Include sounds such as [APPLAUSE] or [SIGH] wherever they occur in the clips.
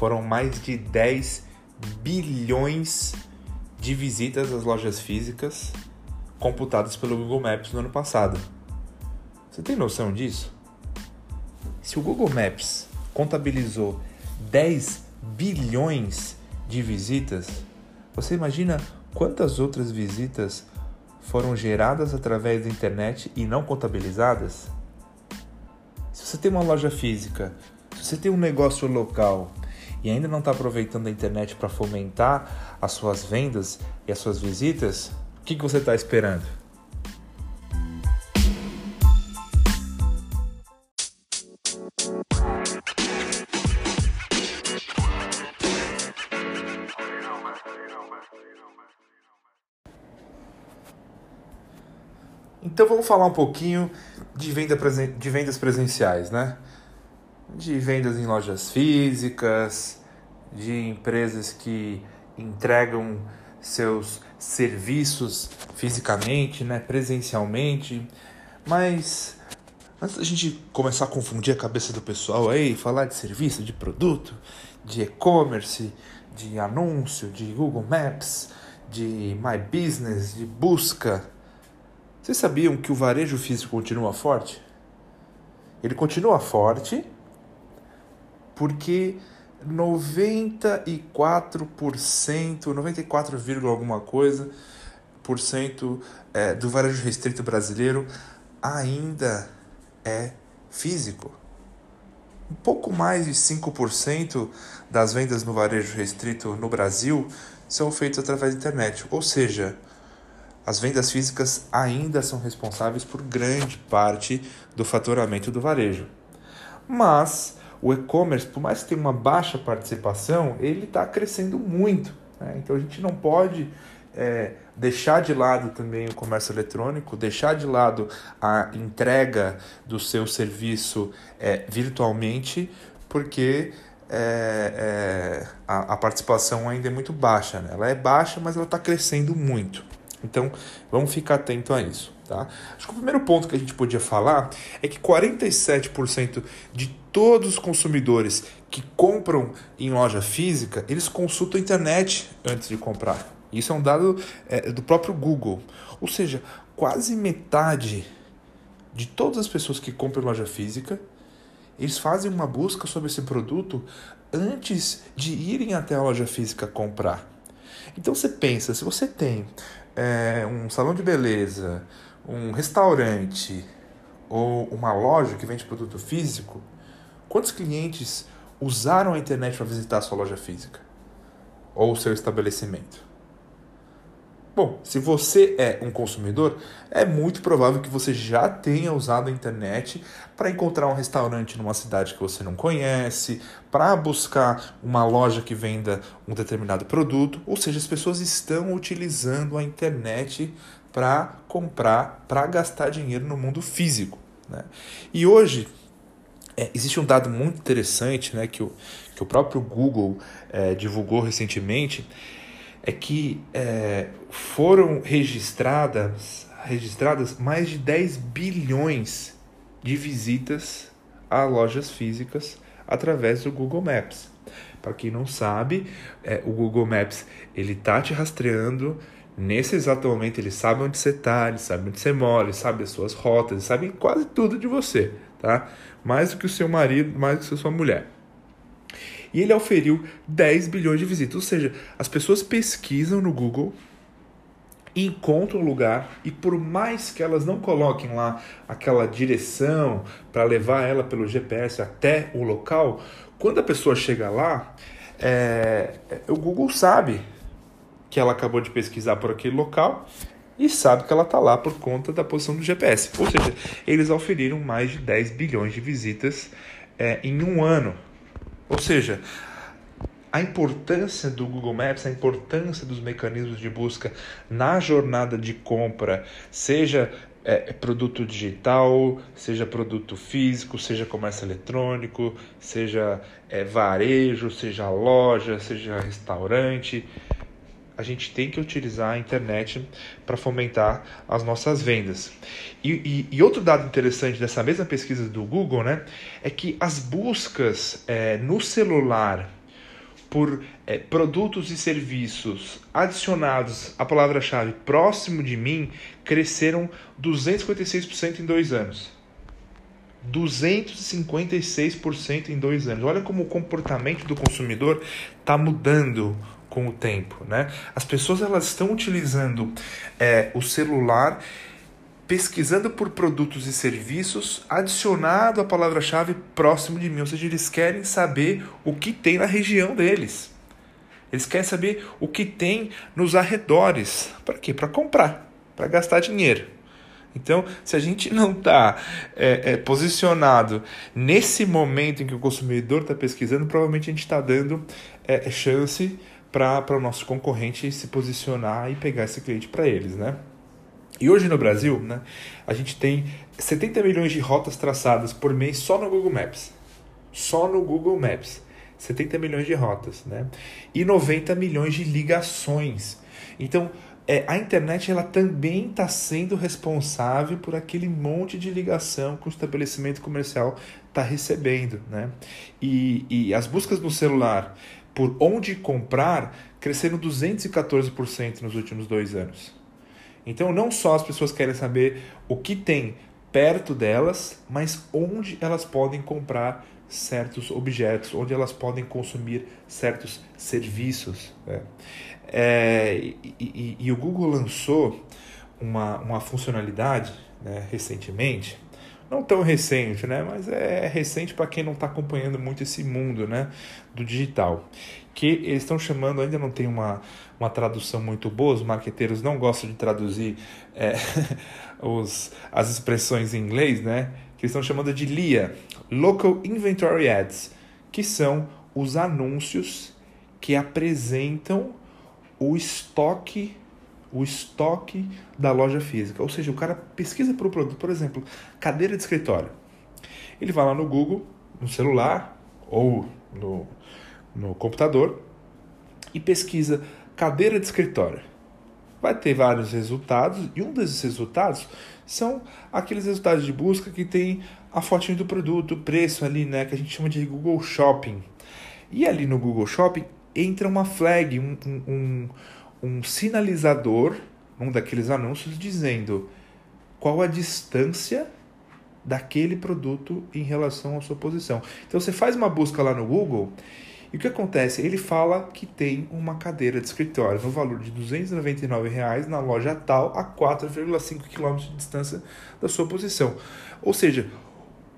foram mais de 10 bilhões de visitas às lojas físicas computadas pelo Google Maps no ano passado. Você tem noção disso? Se o Google Maps contabilizou 10 bilhões de visitas, você imagina quantas outras visitas foram geradas através da internet e não contabilizadas? Se você tem uma loja física, se você tem um negócio local e ainda não está aproveitando a internet para fomentar as suas vendas e as suas visitas, o que, que você está esperando? Então vamos falar um pouquinho de, venda de vendas presenciais, né? De vendas em lojas físicas, de empresas que entregam seus serviços fisicamente, né, presencialmente. Mas antes da gente começar a confundir a cabeça do pessoal aí, falar de serviço, de produto, de e-commerce, de anúncio, de Google Maps, de My Business, de busca, vocês sabiam que o varejo físico continua forte? Ele continua forte porque 94%, 94, alguma coisa por cento é, do varejo restrito brasileiro ainda é físico. Um pouco mais de 5% das vendas no varejo restrito no Brasil são feitas através da internet, ou seja, as vendas físicas ainda são responsáveis por grande parte do faturamento do varejo. Mas o e-commerce, por mais que tenha uma baixa participação, ele está crescendo muito. Né? Então a gente não pode é, deixar de lado também o comércio eletrônico, deixar de lado a entrega do seu serviço é, virtualmente, porque é, é a, a, participação ainda é muito baixa. Né? Ela é baixa, mas ela está crescendo muito. Então, vamos ficar atento a isso. Tá? Acho que o primeiro ponto que a gente podia falar é que 47% de todos os consumidores que compram em loja física, eles consultam a internet antes de comprar. Isso é um dado é, do próprio Google. Ou seja, quase metade de todas as pessoas que compram em loja física, eles fazem uma busca sobre esse produto antes de irem até a loja física comprar. Então você pensa, se você tem é, um salão de beleza, um restaurante ou uma loja que vende produto físico, quantos clientes usaram a internet para visitar a sua loja física ou o seu estabelecimento? Bom, se você é um consumidor, é muito provável que você já tenha usado a internet para encontrar um restaurante numa cidade que você não conhece, para buscar uma loja que venda um determinado produto, ou seja, as pessoas estão utilizando a internet para comprar, para gastar dinheiro no mundo físico. Né? E hoje é, existe um dado muito interessante né, que, o, que o próprio Google é, divulgou recentemente é que é, foram registradas, registradas mais de 10 bilhões de visitas a lojas físicas através do Google Maps. Para quem não sabe, é, o Google Maps ele tá te rastreando nesse exato momento. Ele sabe onde você está, ele sabe onde você mora, ele sabe as suas rotas, ele sabe quase tudo de você, tá? Mais do que o seu marido, mais do que a sua mulher e ele auferiu 10 bilhões de visitas. Ou seja, as pessoas pesquisam no Google, encontram o lugar e por mais que elas não coloquem lá aquela direção para levar ela pelo GPS até o local, quando a pessoa chega lá, é, o Google sabe que ela acabou de pesquisar por aquele local e sabe que ela está lá por conta da posição do GPS. Ou seja, eles auferiram mais de 10 bilhões de visitas é, em um ano ou seja, a importância do Google Maps, a importância dos mecanismos de busca na jornada de compra, seja é, produto digital, seja produto físico, seja comércio eletrônico, seja é, varejo, seja loja, seja restaurante. A gente tem que utilizar a internet para fomentar as nossas vendas. E, e, e, outro dado interessante dessa mesma pesquisa do Google né, é que as buscas é, no celular por é, produtos e serviços adicionados à palavra-chave próximo de mim cresceram 256% em dois anos. 256% em dois anos. Olha como o comportamento do consumidor está mudando com o tempo, né? As pessoas elas estão utilizando é, o celular pesquisando por produtos e serviços adicionado à palavra-chave próximo de mim, ou seja, eles querem saber o que tem na região deles. Eles querem saber o que tem nos arredores. Para quê? Para comprar, para gastar dinheiro. Então, se a gente [LAUGHS] não está é, é, posicionado nesse momento em que o consumidor está pesquisando, provavelmente a gente está dando é, chance para o nosso concorrente se posicionar e pegar esse cliente para eles, né? E hoje no Brasil, né, a gente tem 70 milhões de rotas traçadas por mês só no Google Maps. Só no Google Maps. 70 milhões de rotas, né? E 90 milhões de ligações. Então, é, a internet ela também está sendo responsável por aquele monte de ligação que o estabelecimento comercial está recebendo, né? E, e as buscas no celular por onde comprar cresceram 214% nos últimos dois anos. Então, não só as pessoas querem saber o que tem perto delas, mas onde elas podem comprar certos objetos, onde elas podem consumir certos serviços. Né? É, e, e, e, o Google lançou uma, uma funcionalidade né, recentemente, não tão recente, né, mas é recente para quem não está acompanhando muito esse mundo né, do digital, que eles estão chamando, ainda não tem uma, uma tradução muito boa, os marqueteiros não gostam de traduzir é, [LAUGHS] os, as expressões em inglês, né, que eles estão chamando de LIA, Local Inventory Ads, que são os anúncios que apresentam o estoque o estoque da loja física. Ou seja, o cara pesquisa por um produto, por exemplo, cadeira de escritório. Ele vai lá no Google, no celular ou no, no computador e pesquisa cadeira de escritório. Vai ter vários resultados e um desses resultados são aqueles resultados de busca que tem a fotinho do produto, o preço ali, né, que a gente chama de Google Shopping. E ali no Google Shopping entra uma flag, um, um, um sinalizador, um daqueles anúncios, dizendo qual a distância daquele produto em relação à sua posição. Então você faz uma busca lá no Google e o que acontece? Ele fala que tem uma cadeira de escritório no valor de 299 reais na loja tal a 4,5 km de distância da sua posição. Ou seja,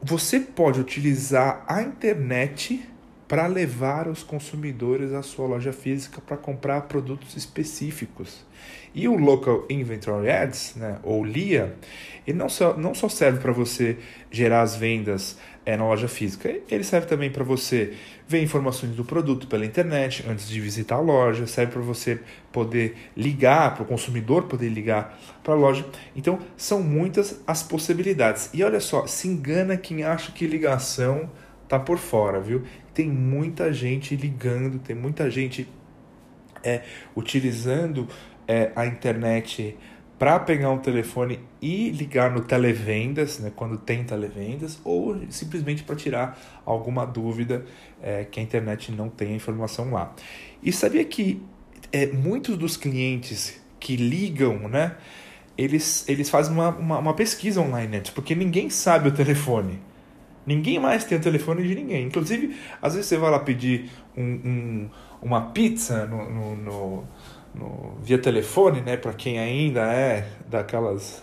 você pode utilizar a internet para levar os consumidores à sua loja física para comprar produtos específicos. E o Local Inventory Ads, né, ou LIA, ele não só, não só serve para você gerar as vendas é, na loja física, ele serve também para você ver informações do produto pela internet antes de visitar a loja, serve para você poder ligar, para o consumidor poder ligar para a loja. Então, são muitas as possibilidades. E olha só, se engana quem acha que ligação tá por fora, viu? Tem muita gente ligando, tem muita gente é, utilizando é, a internet para pegar um telefone e ligar no televendas, né, quando tem televendas, ou simplesmente para tirar alguma dúvida é, que a internet não tem a informação lá. E sabia que é, muitos dos clientes que ligam, né, eles, eles fazem uma, uma, uma pesquisa online antes, porque ninguém sabe o telefone. Ninguém mais tem o telefone de ninguém. Inclusive, às vezes você vai lá pedir um, um uma pizza no, no, no, no, via telefone, né? Para quem ainda é daquelas,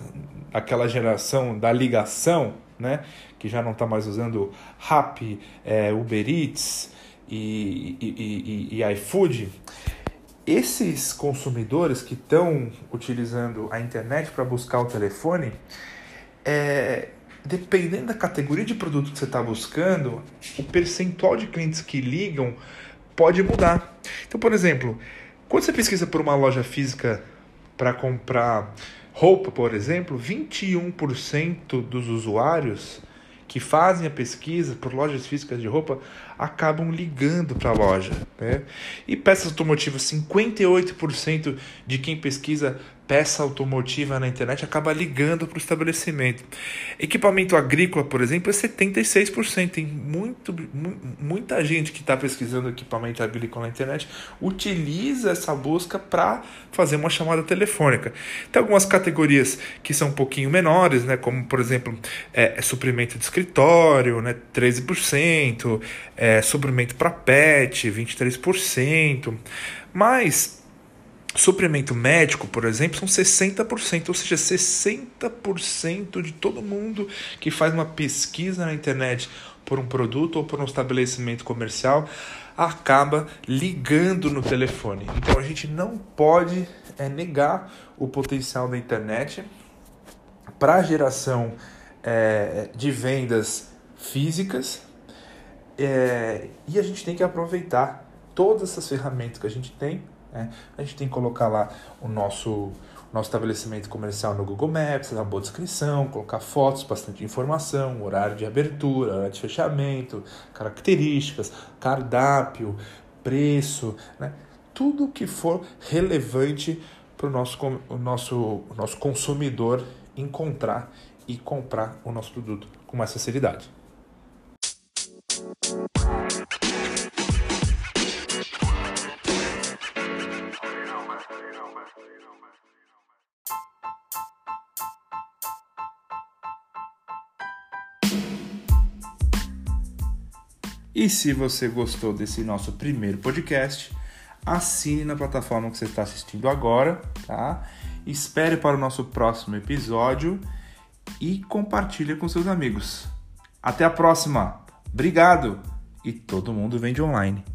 daquela geração da ligação, né? Que já não está mais usando Rappi, é, Uber Eats e, e, e, e iFood. Esses consumidores que estão utilizando a internet para buscar o telefone, é, dependendo da categoria de produto que você está buscando, o percentual de clientes que ligam pode mudar. Então, por exemplo, quando você pesquisa por uma loja física para comprar roupa, por exemplo, 21% dos usuários que fazem a pesquisa por lojas físicas de roupa acabam ligando para a loja. Né? E peças automotivas, 58% de quem pesquisa peça automotiva na internet acaba ligando para o estabelecimento. Equipamento agrícola, por exemplo, é 76%. Tem muito, muita gente que está pesquisando equipamento agrícola na internet utiliza essa busca para fazer uma chamada telefônica. Tem algumas categorias que são um pouquinho menores, né, como por exemplo é, é suprimento de escritório, né, 13%, é, suprimento para pet, 23%, mas Suprimento médico, por exemplo, são 60%, ou seja, 60% de todo mundo que faz uma pesquisa na internet por um produto ou por um estabelecimento comercial acaba ligando no telefone. Então a gente não pode é, negar o potencial da internet para a geração é, de vendas físicas é, e a gente tem que aproveitar todas essas ferramentas que a gente tem né? A gente tem que colocar lá o nosso, nosso estabelecimento comercial no Google Maps, uma boa descrição, colocar fotos, bastante informação, horário de abertura, horário de fechamento, características, cardápio, preço, né? tudo que for relevante para o nosso, o nosso, o nosso consumidor encontrar e comprar o nosso produto com mais facilidade. E se você gostou desse nosso primeiro podcast, assine na plataforma que você está assistindo agora, tá? Espere para o nosso próximo episódio e compartilhe com seus amigos. Até a próxima. Obrigado e todo mundo vende online.